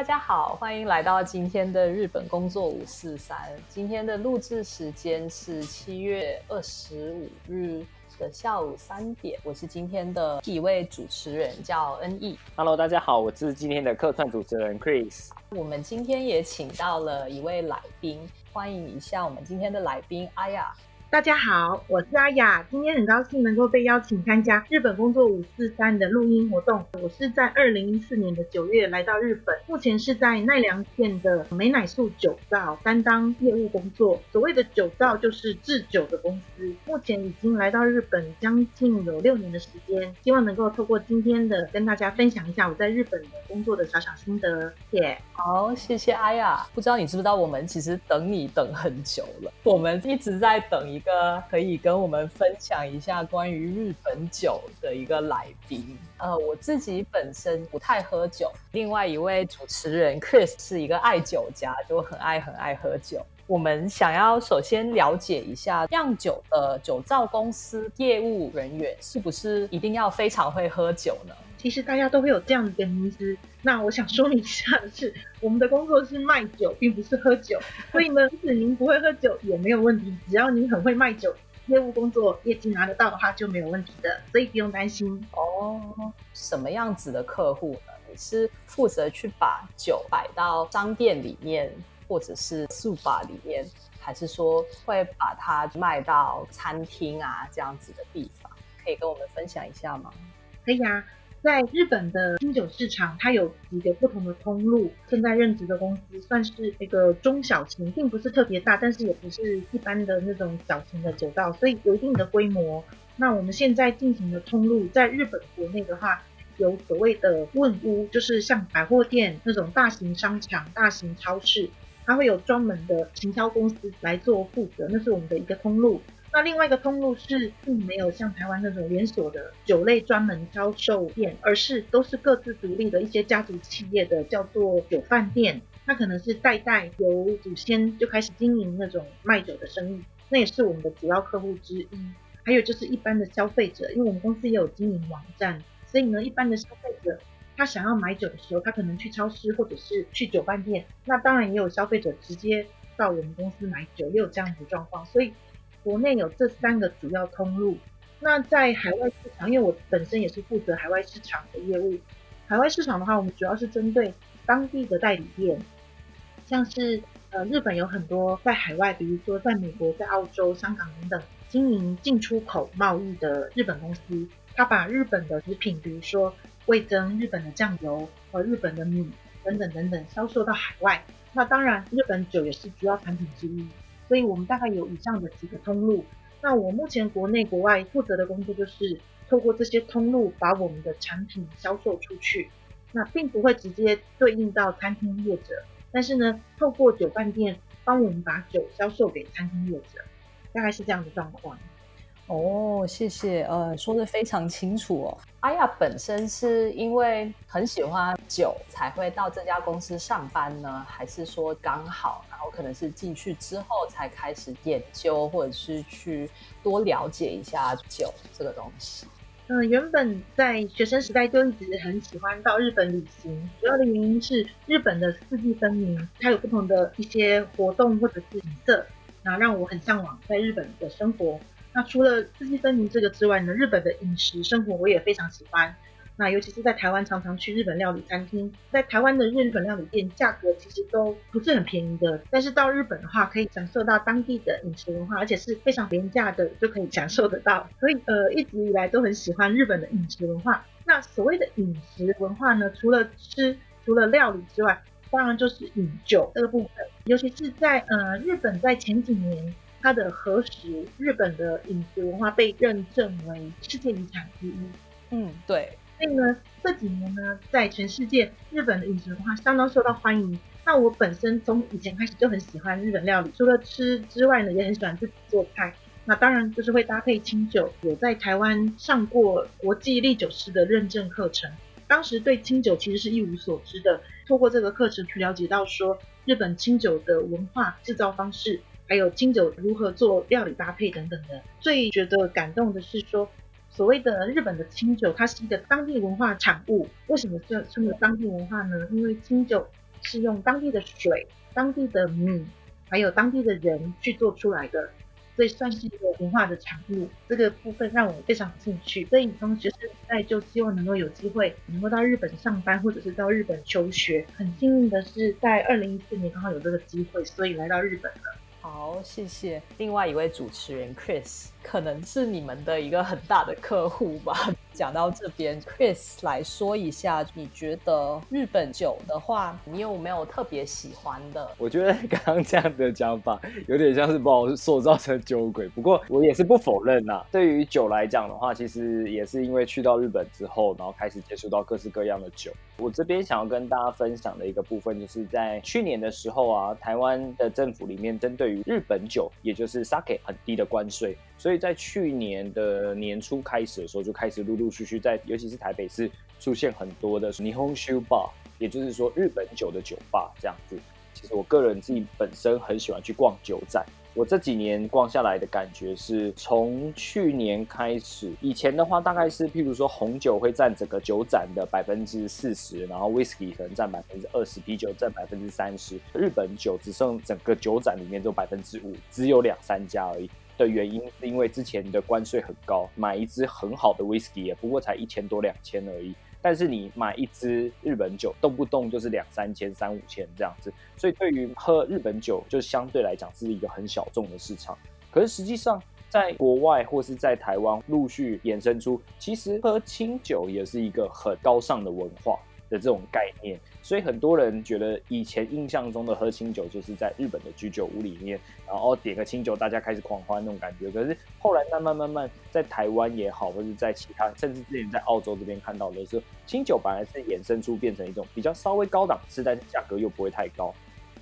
大家好，欢迎来到今天的日本工作五四三。今天的录制时间是七月二十五日的下午三点。我是今天的一位主持人，叫恩义。Hello，大家好，我是今天的客串主持人 Chris。我们今天也请到了一位来宾，欢迎一下我们今天的来宾阿雅。大家好，我是阿雅，今天很高兴能够被邀请参加日本工作五四三的录音活动。我是在二零一四年的九月来到日本，目前是在奈良县的美乃素酒造担当业务工作。所谓的酒造就是制酒的公司。目前已经来到日本将近有六年的时间，希望能够透过今天的跟大家分享一下我在日本的工作的小小心得。耶、好，谢谢阿雅。不知道你知不知道，我们其实等你等很久了，我们一直在等一个可以跟我们分享一下关于日本酒的一个来宾。呃，我自己本身不太喝酒，另外一位主持人 Chris 是一个爱酒家，就很爱很爱喝酒。我们想要首先了解一下酿酒的酒造公司业务人员是不是一定要非常会喝酒呢？其实大家都会有这样的一个迷思。那我想说明一下的是，我们的工作是卖酒，并不是喝酒。所以呢，即使您不会喝酒也没有问题，只要您很会卖酒，业务工作业绩拿得到的话就没有问题的，所以不用担心。哦，什么样子的客户呢？你是负责去把酒摆到商店里面，或者是速吧里面，还是说会把它卖到餐厅啊这样子的地方？可以跟我们分享一下吗？可以啊，在日本的清酒市场，它有几个不同的通路。现在任职的公司算是一个中小型，并不是特别大，但是也不是一般的那种小型的酒造，所以有一定的规模。那我们现在进行的通路，在日本国内的话，有所谓的问屋，就是像百货店那种大型商场、大型超市，它会有专门的行销公司来做负责，那是我们的一个通路。那另外一个通路是并没有像台湾那种连锁的酒类专门销售店，而是都是各自独立的一些家族企业的，叫做酒饭店。它可能是代代由祖先就开始经营那种卖酒的生意，那也是我们的主要客户之一。还有就是一般的消费者，因为我们公司也有经营网站，所以呢，一般的消费者他想要买酒的时候，他可能去超市或者是去酒饭店。那当然也有消费者直接到我们公司买酒，也有这样子的状况。所以国内有这三个主要通路。那在海外市场，因为我本身也是负责海外市场的业务。海外市场的话，我们主要是针对当地的代理店，像是呃日本有很多在海外，比如说在美国、在澳洲、香港等等经营进出口贸易的日本公司，它把日本的食品，比如说味增、日本的酱油和日本的米等等等等销售到海外。那当然，日本酒也是主要产品之一。所以我们大概有以上的几个通路。那我目前国内国外负责的工作就是透过这些通路把我们的产品销售出去。那并不会直接对应到餐厅业者，但是呢，透过酒饭店帮我们把酒销售给餐厅业者，大概是这样的状况。哦，谢谢，呃，说的非常清楚哦。阿雅本身是因为很喜欢酒才会到这家公司上班呢，还是说刚好，然后可能是进去之后才开始研究，或者是去多了解一下酒这个东西？嗯，原本在学生时代就一直很喜欢到日本旅行，主要的原因是日本的四季分明，它有不同的一些活动或者是景色，那让我很向往在日本的生活。那除了四季分明这个之外呢，日本的饮食生活我也非常喜欢。那尤其是在台湾，常常去日本料理餐厅，在台湾的日本料理店价格其实都不是很便宜的，但是到日本的话，可以享受到当地的饮食文化，而且是非常廉价的就可以享受得到。所以呃，一直以来都很喜欢日本的饮食文化。那所谓的饮食文化呢，除了吃，除了料理之外，当然就是饮酒这个部分，尤其是在呃日本在前几年。它的核食，日本的饮食文化被认证为世界遗产之一。嗯，对，所以呢，这几年呢，在全世界日本的饮食文化相当受到欢迎。那我本身从以前开始就很喜欢日本料理，除了吃之外呢，也很喜欢自己做菜。那当然就是会搭配清酒，有在台湾上过国际烈酒师的认证课程。当时对清酒其实是一无所知的，透过这个课程去了解到说日本清酒的文化、制造方式，还有清酒如何做料理搭配等等的。最觉得感动的是说，所谓的日本的清酒，它是一个当地文化产物。为什么叫称为当地文化呢？因为清酒是用当地的水、当地的米，还有当地的人去做出来的。所以算是一个文化的产物，这个部分让我非常有兴趣。所以从学生时代就希望能够有机会能够到日本上班，或者是到日本求学。很幸运的是，在二零一四年刚好有这个机会，所以来到日本了。好，谢谢。另外一位主持人 Chris，可能是你们的一个很大的客户吧。讲到这边，Chris 来说一下，你觉得日本酒的话，你有没有特别喜欢的？我觉得刚刚这样的讲法，有点像是把我塑造成酒鬼。不过我也是不否认呐。对于酒来讲的话，其实也是因为去到日本之后，然后开始接触到各式各样的酒。我这边想要跟大家分享的一个部分，就是在去年的时候啊，台湾的政府里面针对于日本酒，也就是 sake 很低的关税。所以在去年的年初开始的时候，就开始陆陆续续在，尤其是台北市出现很多的霓虹酒吧，也就是说日本酒的酒吧这样子。其实我个人自己本身很喜欢去逛酒展，我这几年逛下来的感觉是，从去年开始，以前的话大概是譬如说红酒会占整个酒展的百分之四十，然后 whisky 可能占百分之二十，啤酒占百分之三十，日本酒只剩整个酒展里面就百分之五，只有两三家而已。的原因是因为之前的关税很高，买一支很好的 whisky 也不过才一千多两千而已。但是你买一支日本酒，动不动就是两三千、三五千这样子。所以对于喝日本酒，就相对来讲是一个很小众的市场。可是实际上，在国外或是在台湾陆续衍生出，其实喝清酒也是一个很高尚的文化。的这种概念，所以很多人觉得以前印象中的喝清酒就是在日本的居酒屋里面，然后点个清酒，大家开始狂欢那种感觉。可是后来慢慢慢慢，在台湾也好，或者在其他，甚至之前在澳洲这边看到的是，清酒本来是衍生出变成一种比较稍微高档次，但是价格又不会太高。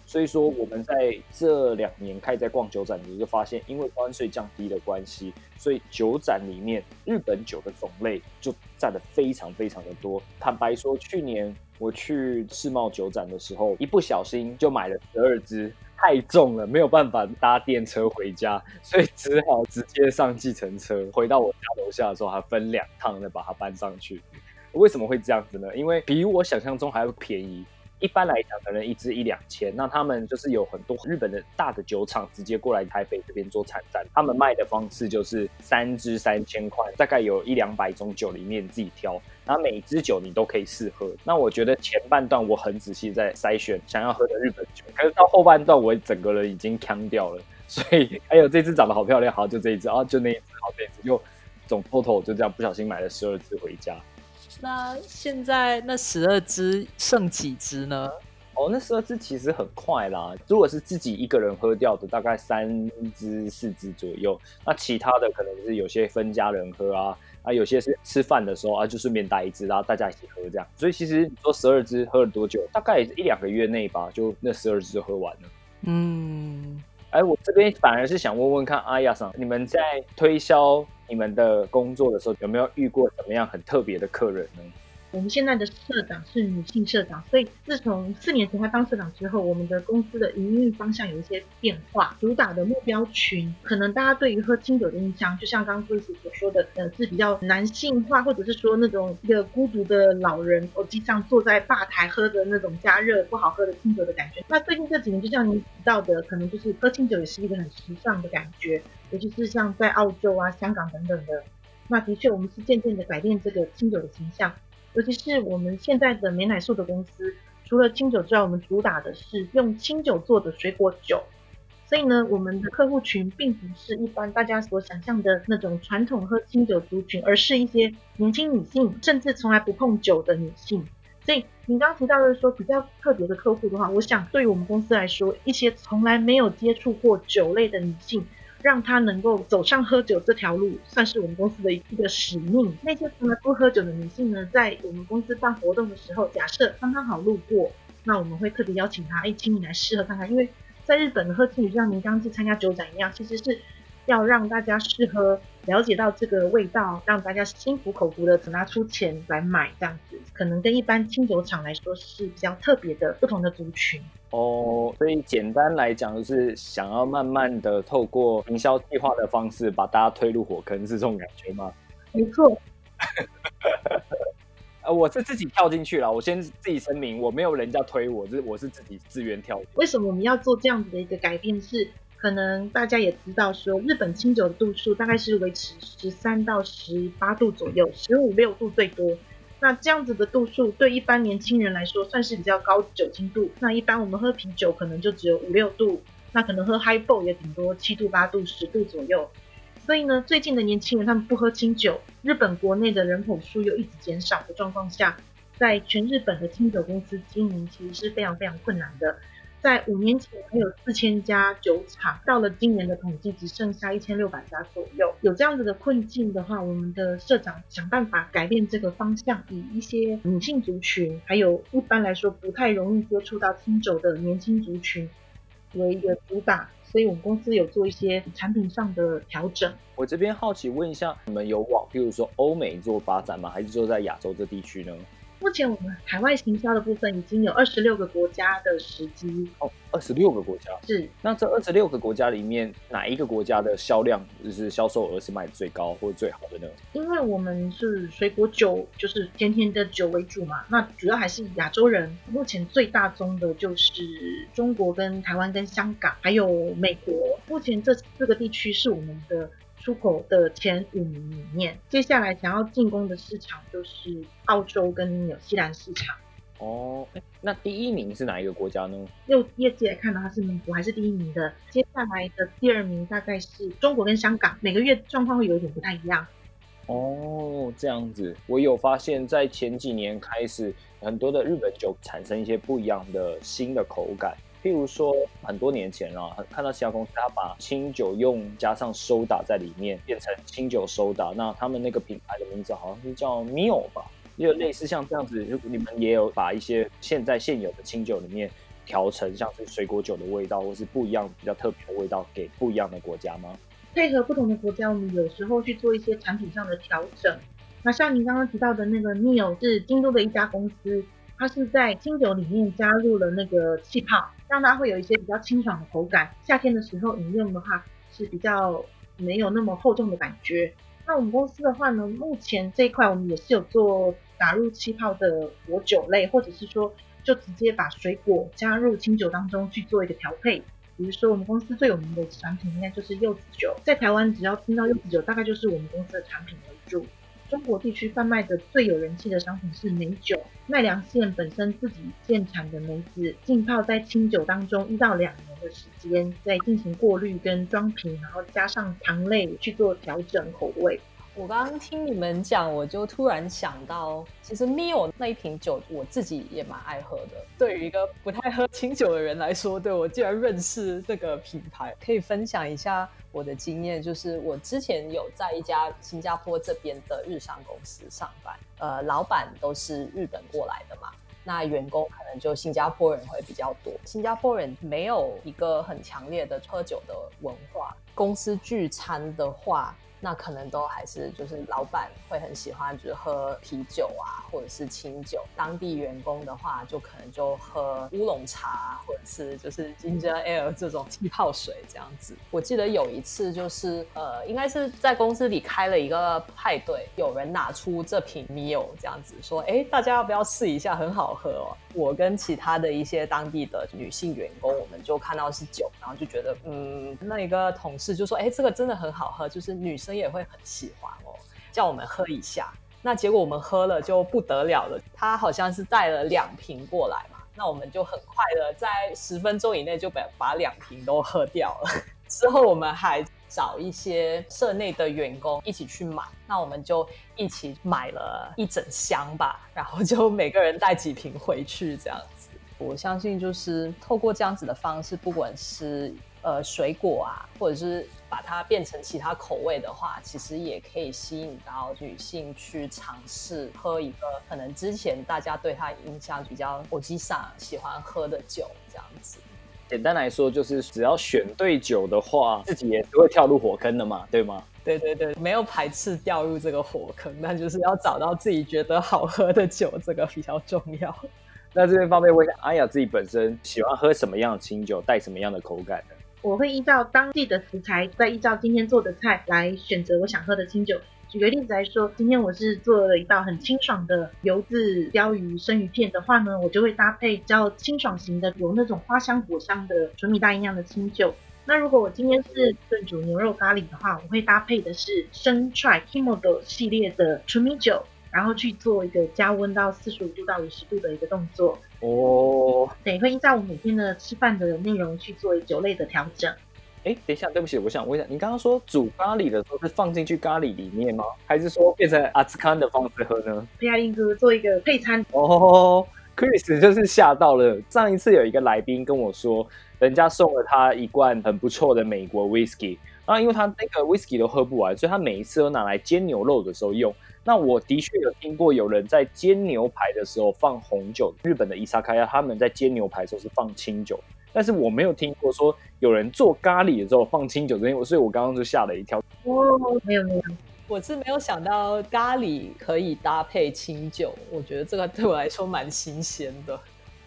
所以说，我们在这两年开始在逛酒展的时候，就发现，因为关税降低的关系，所以酒展里面日本酒的种类就占的非常非常的多。坦白说，去年我去世贸酒展的时候，一不小心就买了十二支，太重了，没有办法搭电车回家，所以只好直接上计程车回到我家楼下的时候，还分两趟再把它搬上去。为什么会这样子呢？因为比我想象中还要便宜。一般来讲，可能一支一两千，那他们就是有很多日本的大的酒厂直接过来台北这边做参展，他们卖的方式就是三支三千块，大概有一两百种酒里面自己挑，然后每支酒你都可以试喝。那我觉得前半段我很仔细在筛选想要喝的日本酒，可是到后半段我整个人已经呛掉了，所以还有这支长得好漂亮，好就这一支啊，就那一支好这一支，就总 total 就这样不小心买了十二支回家。那现在那十二支剩几支呢？哦，那十二支其实很快啦。如果是自己一个人喝掉的，大概三支四支左右。那其他的可能是有些分家人喝啊，啊，有些是吃饭的时候啊，就顺便带一支，然后大家一起喝这样。所以其实你说十二支喝了多久？大概一两个月内吧，就那十二支就喝完了。嗯。哎，我这边反而是想问问看，阿亚桑，你们在推销你们的工作的时候，有没有遇过怎么样很特别的客人呢？我们现在的社长是女性社长，所以自从四年前她当社长之后，我们的公司的营运方向有一些变化，主打的目标群，可能大家对于喝清酒的印象，就像刚刚贵司所说的，呃，是比较男性化，或者是说那种一个孤独的老人，我经常坐在吧台喝的那种加热不好喝的清酒的感觉。那最近这几年，就像您提到的，可能就是喝清酒也是一个很时尚的感觉，尤其是像在澳洲啊、香港等等的，那的确我们是渐渐的改变这个清酒的形象。尤其是我们现在的美乃素的公司，除了清酒之外，我们主打的是用清酒做的水果酒。所以呢，我们的客户群并不是一般大家所想象的那种传统喝清酒族群，而是一些年轻女性，甚至从来不碰酒的女性。所以您刚提到的说比较特别的客户的话，我想对于我们公司来说，一些从来没有接触过酒类的女性，让他能够走上喝酒这条路，算是我们公司的一个使命。那些从来不喝酒的女性呢，在我们公司办活动的时候，假设刚刚好路过，那我们会特别邀请她，哎，请你来试喝看看。因为在日本喝清酒就像您刚去参加酒展一样，其实是要让大家试喝，了解到这个味道，让大家心服口服的拿出钱来买，这样子可能跟一般清酒厂来说是比较特别的不同的族群。哦，所以简单来讲，就是想要慢慢的透过营销计划的方式，把大家推入火坑，是这种感觉吗？没错。呃，我是自己跳进去了。我先自己声明，我没有人家推我，是我是自己自愿跳。为什么我们要做这样子的一个改变？是可能大家也知道，说日本清酒的度数大概是维持十三到十八度左右，十五六度最多。那这样子的度数对一般年轻人来说算是比较高酒精度。那一般我们喝啤酒可能就只有五六度，那可能喝 Highball 也顶多七度八度十度左右。所以呢，最近的年轻人他们不喝清酒，日本国内的人口数又一直减少的状况下，在全日本的清酒公司经营其实是非常非常困难的。在五年前还有四千家酒厂，到了今年的统计只剩下一千六百家左右。有这样子的困境的话，我们的社长想办法改变这个方向，以一些女性族群，还有一般来说不太容易接触到清酒的年轻族群为一个主打。所以我们公司有做一些产品上的调整。我这边好奇问一下，你们有往，譬如说欧美做发展吗？还是说在亚洲这地区呢？目前我们海外行销的部分已经有二十六个国家的时机哦，二十六个国家是。那这二十六个国家里面，哪一个国家的销量就是销售额是卖最高或者最好的呢？因为我们是水果酒，就是甜甜的酒为主嘛，那主要还是亚洲人。目前最大宗的就是中国、跟台湾、跟香港，还有美国。目前这四个地区是我们的。出口的前五名里面，接下来想要进攻的市场就是澳洲跟纽西兰市场。哦，那第一名是哪一个国家呢？就业绩来看的话，是美国还是第一名的。接下来的第二名大概是中国跟香港，每个月状况会有一点不太一样。哦，这样子，我有发现，在前几年开始，很多的日本酒产生一些不一样的新的口感。譬如说，很多年前啊，看到其他公司，他把清酒用加上收打在里面，变成清酒收打。那他们那个品牌的名字好像是叫 Mio 吧，也有类似像这样子。你们也有把一些现在现有的清酒里面调成像是水果酒的味道，或是不一样比较特别的味道，给不一样的国家吗？配合不同的国家，我们有时候去做一些产品上的调整。那像您刚刚提到的那个 Mio 是京都的一家公司。它是在清酒里面加入了那个气泡，让它会有一些比较清爽的口感。夏天的时候饮用的话是比较没有那么厚重的感觉。那我们公司的话呢，目前这一块我们也是有做打入气泡的果酒类，或者是说就直接把水果加入清酒当中去做一个调配。比如说我们公司最有名的产品应该就是柚子酒，在台湾只要听到柚子酒，大概就是我们公司的产品为主。中国地区贩卖的最有人气的商品是梅酒，奈良县本身自己建产的梅子浸泡在清酒当中一到两年的时间，再进行过滤跟装瓶，然后加上糖类去做调整口味。我刚刚听你们讲，我就突然想到，其实 Mio 那一瓶酒，我自己也蛮爱喝的。对于一个不太喝清酒的人来说，对我竟然认识这个品牌，可以分享一下我的经验。就是我之前有在一家新加坡这边的日商公司上班，呃，老板都是日本过来的嘛，那员工可能就新加坡人会比较多。新加坡人没有一个很强烈的喝酒的文化，公司聚餐的话。那可能都还是就是老板会很喜欢，就是喝啤酒啊，或者是清酒。当地员工的话，就可能就喝乌龙茶，或者是就是 ginger ale 这种气泡水这样子。我记得有一次就是呃，应该是在公司里开了一个派对，有人拿出这瓶 Mio 这样子说，哎，大家要不要试一下？很好喝哦。我跟其他的一些当地的女性员工，我们就看到是酒，然后就觉得嗯，那一个同事就说，哎，这个真的很好喝，就是女。生也会很喜欢哦，叫我们喝一下。那结果我们喝了就不得了了，他好像是带了两瓶过来嘛，那我们就很快的在十分钟以内就把把两瓶都喝掉了。之后我们还找一些社内的员工一起去买，那我们就一起买了一整箱吧，然后就每个人带几瓶回去这样子。我相信就是透过这样子的方式，不管是呃水果啊，或者是把它变成其他口味的话，其实也可以吸引到女性去尝试喝一个可能之前大家对她印象比较国际上喜欢喝的酒这样子。简单来说，就是只要选对酒的话，自己也是会跳入火坑的嘛，对吗？对对对，没有排斥掉入这个火坑，但就是要找到自己觉得好喝的酒，这个比较重要。那这边方便问一下，阿雅自己本身喜欢喝什么样的清酒，带什么样的口感的？我会依照当地的食材，再依照今天做的菜来选择我想喝的清酒。举个例子来说，今天我是做了一道很清爽的油渍鲷鱼生鱼片的话呢，我就会搭配比较清爽型的，有那种花香果香的纯米大吟酿的清酒。那如果我今天是炖煮牛肉咖喱的话，我会搭配的是生踹 Kimodo 系列的纯米酒，然后去做一个加温到四十五度到五十度的一个动作。哦，对，会依照我每天的吃饭的内容去做酒类的调整。哎，等一下，对不起，我想问一下，你刚刚说煮咖喱的时候是放进去咖喱里面吗？还是说变成阿兹康的方式喝呢？配亚林哥做一个配餐哦，Chris 就是吓到了。上一次有一个来宾跟我说，人家送了他一罐很不错的美国 whisky，然后因为他那个 whisky 都喝不完，所以他每一次都拿来煎牛肉的时候用。那我的确有听过有人在煎牛排的时候放红酒，日本的伊萨卡亚他们在煎牛排的时候是放清酒。但是我没有听过说有人做咖喱的时候放清酒，所以所以我刚刚就吓了一跳。哦，没有没有，我是没有想到咖喱可以搭配清酒，我觉得这个对我来说蛮新鲜的。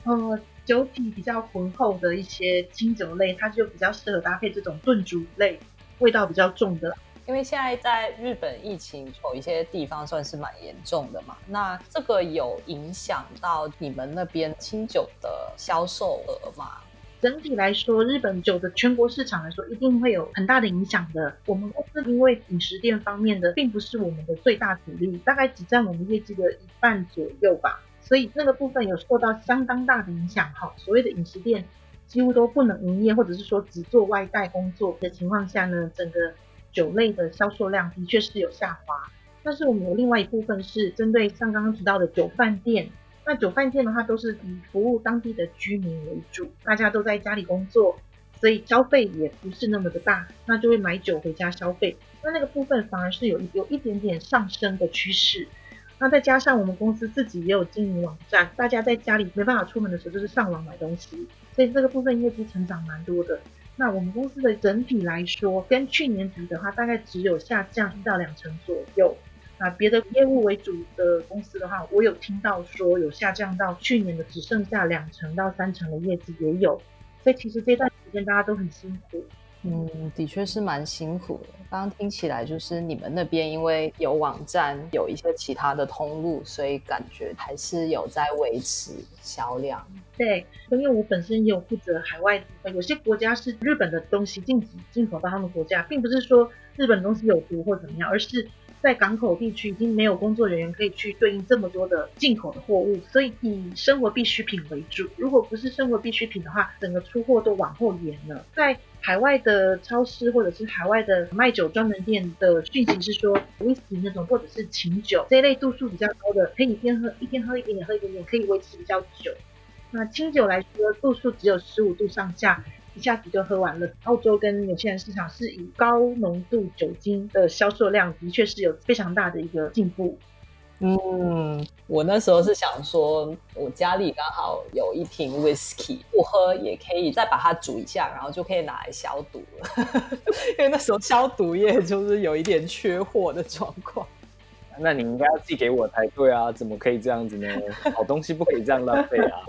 呃，酒体比较浑厚的一些清酒类，它就比较适合搭配这种炖煮类，味道比较重的。因为现在在日本疫情有一些地方算是蛮严重的嘛，那这个有影响到你们那边清酒的销售额吗？整体来说，日本酒的全国市场来说，一定会有很大的影响的。我们公司因为饮食店方面的，并不是我们的最大主力，大概只占我们业绩的一半左右吧，所以那个部分有受到相当大的影响。哈，所谓的饮食店几乎都不能营业，或者是说只做外带工作的情况下呢，整个酒类的销售量的确是有下滑。但是我们有另外一部分是针对像刚刚提到的酒饭店。那酒饭店的话，都是以服务当地的居民为主，大家都在家里工作，所以消费也不是那么的大，那就会买酒回家消费。那那个部分反而是有有一点点上升的趋势。那再加上我们公司自己也有经营网站，大家在家里没办法出门的时候，就是上网买东西，所以这个部分业绩成长蛮多的。那我们公司的整体来说，跟去年比的话，大概只有下降一到两成左右。那，别的业务为主的公司的话，我有听到说有下降到去年的只剩下两成到三成的业绩也有，所以其实这段时间大家都很辛苦。嗯，的确是蛮辛苦的。刚刚听起来就是你们那边因为有网站，有一些其他的通路，所以感觉还是有在维持销量。对，因为我本身也有负责海外部分，有些国家是日本的东西禁止进口到他们国家，并不是说日本东西有毒或怎么样，而是。在港口地区已经没有工作人员可以去对应这么多的进口的货物，所以以生活必需品为主。如果不是生活必需品的话，整个出货都往后延了。在海外的超市或者是海外的卖酒专门店的讯息是说威士忌那种或者是琴酒这一类度数比较高的，可以一天喝一天喝一点点，喝一点点可以维持比较久。那清酒来说，度数只有十五度上下。一下子就喝完了。澳洲跟纽西兰市场是以高浓度酒精的销售量，的确是有非常大的一个进步。嗯，我那时候是想说，我家里刚好有一瓶 whisky，不喝也可以再把它煮一下，然后就可以拿来消毒了。因为那时候消毒液就是有一点缺货的状况。那你应该要寄给我才对啊，怎么可以这样子呢？好东西不可以这样浪费啊。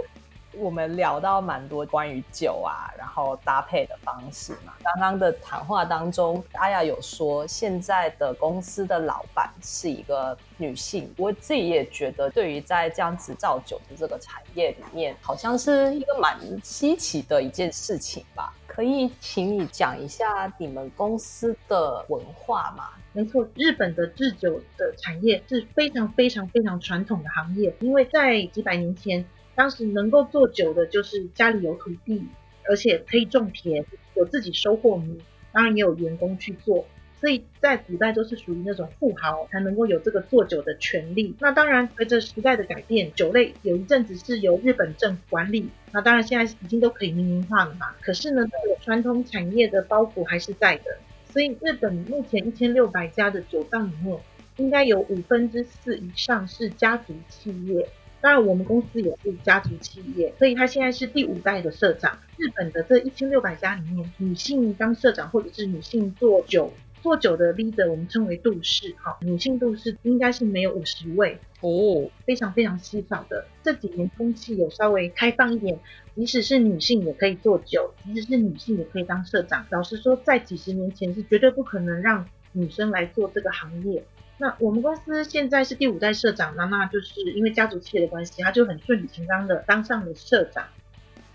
我们聊到蛮多关于酒啊，然后搭配的方式嘛。刚刚的谈话当中，阿雅有说现在的公司的老板是一个女性，我自己也觉得，对于在这样子造酒的这个产业里面，好像是一个蛮稀奇的一件事情吧。可以请你讲一下你们公司的文化吗？没错，日本的制酒的产业是非常非常非常传统的行业，因为在几百年前。当时能够做酒的，就是家里有土地，而且可以种田，有自己收获米，当然也有员工去做。所以在古代都是属于那种富豪才能够有这个做酒的权利。那当然，随着时代的改变，酒类有一阵子是由日本政府管理，那当然现在已经都可以民营化了嘛。可是呢，传统产业的包袱还是在的。所以日本目前一千六百家的酒藏里面，应该有五分之四以上是家族企业。当然，我们公司也是家族企业，所以他现在是第五代的社长。日本的这一千六百家里面，女性当社长或者是女性做酒做酒的 leader，我们称为杜氏。哈，女性杜氏应该是没有五十位哦，非常非常稀少的。这几年风气有稍微开放一点，即使是女性也可以做酒，即使是女性也可以当社长。老实说，在几十年前是绝对不可能让女生来做这个行业。那我们公司现在是第五代社长，那那就是因为家族企业的关系，他就很顺理成章的当上了社长。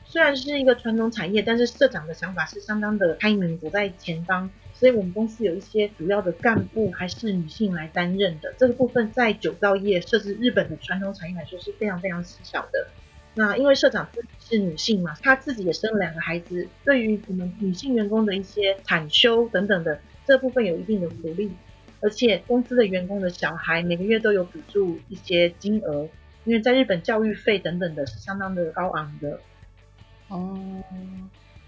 虽然是一个传统产业，但是社长的想法是相当的开明，走在前方。所以我们公司有一些主要的干部还是女性来担任的。这个部分在酒造业，甚至日本的传统产业来说是非常非常稀少的。那因为社长自己是女性嘛，她自己也生了两个孩子，对于我们女性员工的一些产休等等的这部分有一定的福利。而且公司的员工的小孩每个月都有补助一些金额，因为在日本教育费等等的是相当的高昂的。哦，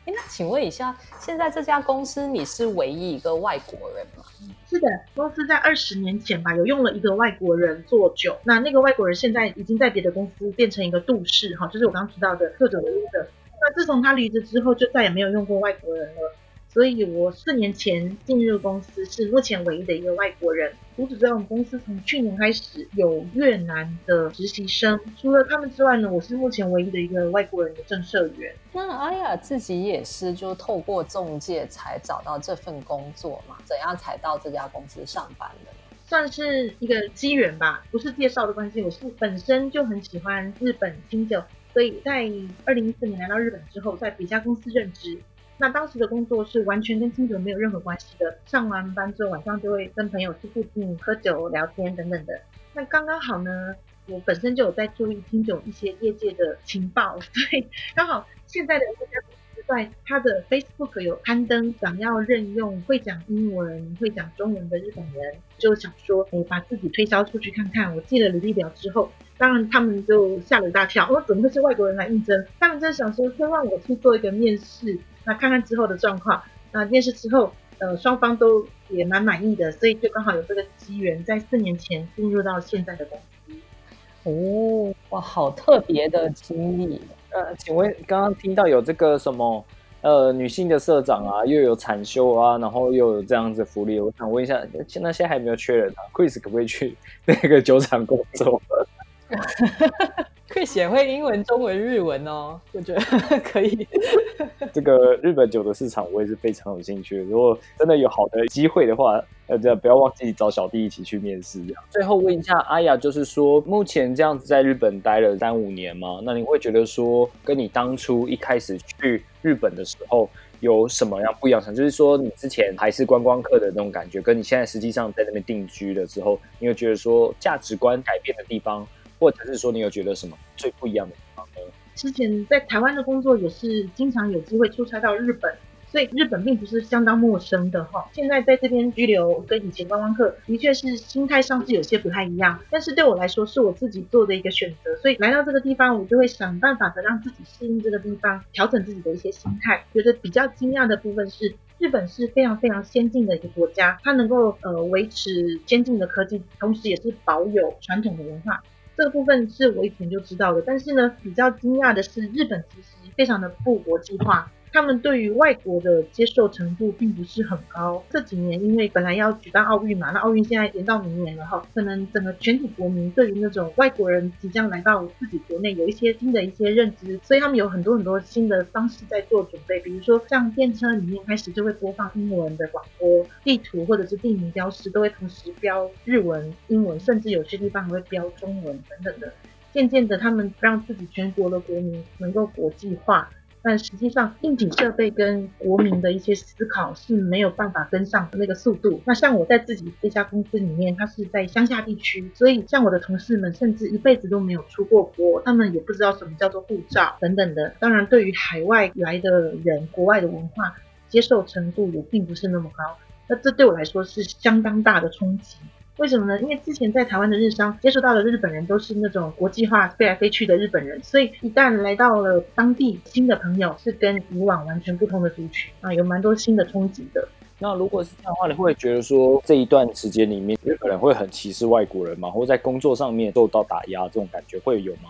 那请问一下，现在这家公司你是唯一一个外国人吗？是的，公司在二十年前吧，有用了一个外国人做酒，那那个外国人现在已经在别的公司变成一个杜氏，哈，就是我刚刚提到的做酒的。那自从他离职之后，就再也没有用过外国人了。所以，我四年前进入公司，是目前唯一的一个外国人。除此之外，我们公司从去年开始有越南的实习生。除了他们之外呢，我是目前唯一的一个外国人的正社员。那阿雅自己也是就透过中介才找到这份工作嘛？怎样才到这家公司上班的？算是一个机缘吧，不是介绍的关系。我是本身就很喜欢日本清酒，所以在二零一四年来到日本之后，在别家公司任职。那当时的工作是完全跟清酒没有任何关系的。上完班之后，晚上就会跟朋友去附近喝酒、聊天等等的。那刚刚好呢，我本身就有在注意清酒一些业界的情报，所以刚好现在的这家公司在他的 Facebook 有刊登想要任用会讲英文、会讲中文的日本人，就想说，哎，把自己推销出去看看。我寄了履历表之后，当然他们就吓了一大跳，哦，怎么会是外国人来应征？他们在想说，先让我去做一个面试。那看看之后的状况，那面试之后，呃，双方都也蛮满意的，所以就刚好有这个机缘，在四年前进入到现在的公司。哦，哇，好特别的经历。呃，请问刚刚听到有这个什么，呃，女性的社长啊，又有产休啊，然后又有这样子福利，我想问一下，那现在还没有缺人啊？Chris 可不可以去那个酒厂工作？可以写会英文、中文、日文哦，我觉得可以。这个日本酒的市场我也是非常有兴趣。如果真的有好的机会的话，呃，不要忘记找小弟一起去面试。这样。最后问一下阿雅，就是说目前这样子在日本待了三五年吗？那你会觉得说，跟你当初一开始去日本的时候有什么样不一样？就是说你之前还是观光客的那种感觉，跟你现在实际上在那边定居了之后，你有觉得说价值观改变的地方？或者是说，你有觉得什么最不一样的地方呢？之前在台湾的工作也是经常有机会出差到日本，所以日本并不是相当陌生的哈。现在在这边居留，跟以前观光客的确是心态上是有些不太一样。但是对我来说，是我自己做的一个选择，所以来到这个地方，我就会想办法的让自己适应这个地方，调整自己的一些心态。觉得比较惊讶的部分是，日本是非常非常先进的一个国家，它能够呃维持先进的科技，同时也是保有传统的文化。这个部分是我以前就知道的，但是呢，比较惊讶的是，日本其实非常的不国际化。他们对于外国的接受程度并不是很高。这几年因为本来要举办奥运嘛，那奥运现在延到明年了哈，可能整个全体国民对于那种外国人即将来到自己国内有一些新的一些认知，所以他们有很多很多新的方式在做准备。比如说像电车里面开始就会播放英文的广播，地图或者是地名标识都会同时标日文、英文，甚至有些地方还会标中文等等的。渐渐的，他们让自己全国的国民能够国际化。但实际上，硬体设备跟国民的一些思考是没有办法跟上那个速度。那像我在自己这家公司里面，它是在乡下地区，所以像我的同事们，甚至一辈子都没有出过国，他们也不知道什么叫做护照等等的。当然，对于海外来的人，国外的文化接受程度也并不是那么高。那这对我来说是相当大的冲击。为什么呢？因为之前在台湾的日商接触到的日本人都是那种国际化飞来飞去的日本人，所以一旦来到了当地，新的朋友是跟以往完全不同的族群啊，有蛮多新的冲击的。那如果是这样的话，你会觉得说这一段时间里面，日本人会很歧视外国人吗？或者在工作上面受到打压这种感觉会有吗？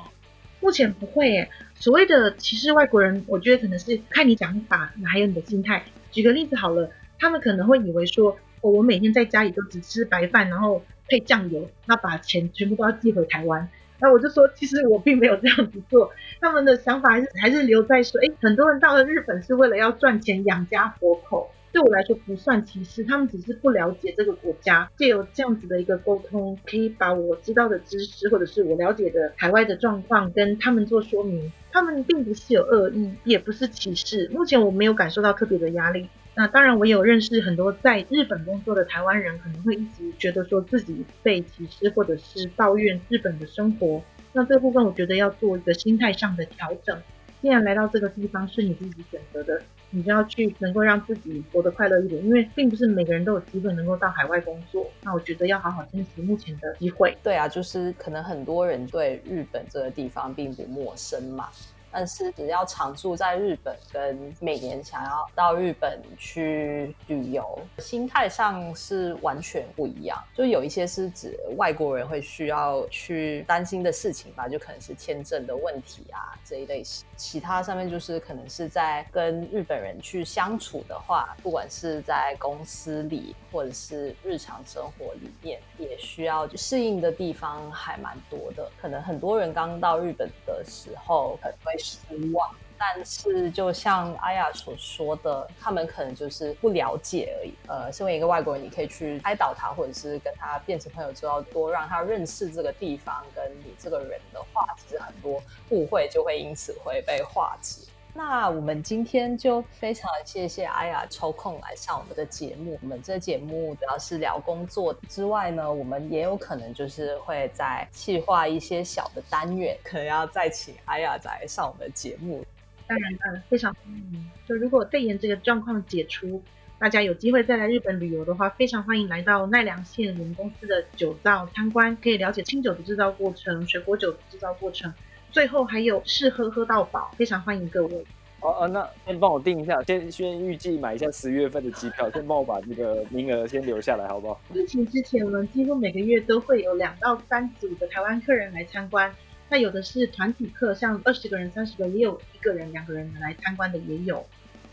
目前不会耶。所谓的歧视外国人，我觉得可能是看你讲法，还有你的心态。举个例子好了，他们可能会以为说。我每天在家里都只吃白饭，然后配酱油，那把钱全部都要寄回台湾。那我就说，其实我并没有这样子做。他们的想法还是还是留在说，哎，很多人到了日本是为了要赚钱养家活口。对我来说不算歧视，他们只是不了解这个国家。借由这样子的一个沟通，可以把我知道的知识或者是我了解的海外的状况跟他们做说明。他们并不是有恶意，也不是歧视。目前我没有感受到特别的压力。那当然，我有认识很多在日本工作的台湾人，可能会一直觉得说自己被歧视，或者是抱怨日本的生活。那这部分我觉得要做一个心态上的调整。既然来到这个地方是你自己选择的，你就要去能够让自己活得快乐一点，因为并不是每个人都有机会能够到海外工作。那我觉得要好好珍惜目前的机会。对啊，就是可能很多人对日本这个地方并不陌生嘛。但是只要常住在日本，跟每年想要到日本去旅游，心态上是完全不一样。就有一些是指外国人会需要去担心的事情吧，就可能是签证的问题啊这一类型。其他上面就是可能是在跟日本人去相处的话，不管是在公司里或者是日常生活里面，也需要适应的地方还蛮多的。可能很多人刚到日本的时候，可能会。失望，但是就像阿雅所说的，他们可能就是不了解而已。呃，身为一个外国人，你可以去开导他，或者是跟他变成朋友之后，多让他认识这个地方跟你这个人的话，其实很多误会就会因此会被化解。那我们今天就非常谢谢阿雅抽空来上我们的节目。我们这节目主要是聊工作之外呢，我们也有可能就是会在计划一些小的单元，可能要再请阿雅来上我们的节目。当然，嗯，非常欢迎。就如果肺炎这个状况解除，大家有机会再来日本旅游的话，非常欢迎来到奈良县我们公司的酒造参观，可以了解清酒的制造过程、水果酒的制造过程。最后还有试喝喝到饱，非常欢迎各位。好啊，那先帮我订一下，先先预计买一下十月份的机票，先帮我把这个名额先留下来，好不好？疫情之前，我们几乎每个月都会有两到三组的台湾客人来参观。那有的是团体客，像二十个人、三十个，也有一个人、两个人来参观的也有。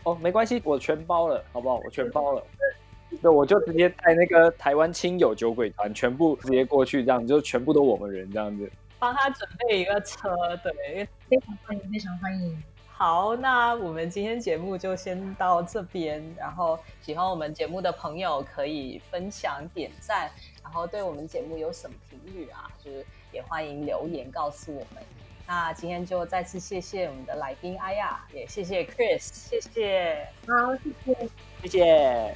哦，没关系，我全包了，好不好？我全包了。对，我就直接带那个台湾亲友酒鬼团，全部直接过去，这样就全部都我们人这样子。帮他准备一个车，对，非常欢迎，非常欢迎。好，那我们今天节目就先到这边。然后喜欢我们节目的朋友可以分享、点赞，然后对我们节目有什么评语啊，就是也欢迎留言告诉我们。那今天就再次谢谢我们的来宾阿亚，也谢谢 Chris，谢谢。好，谢谢，谢谢。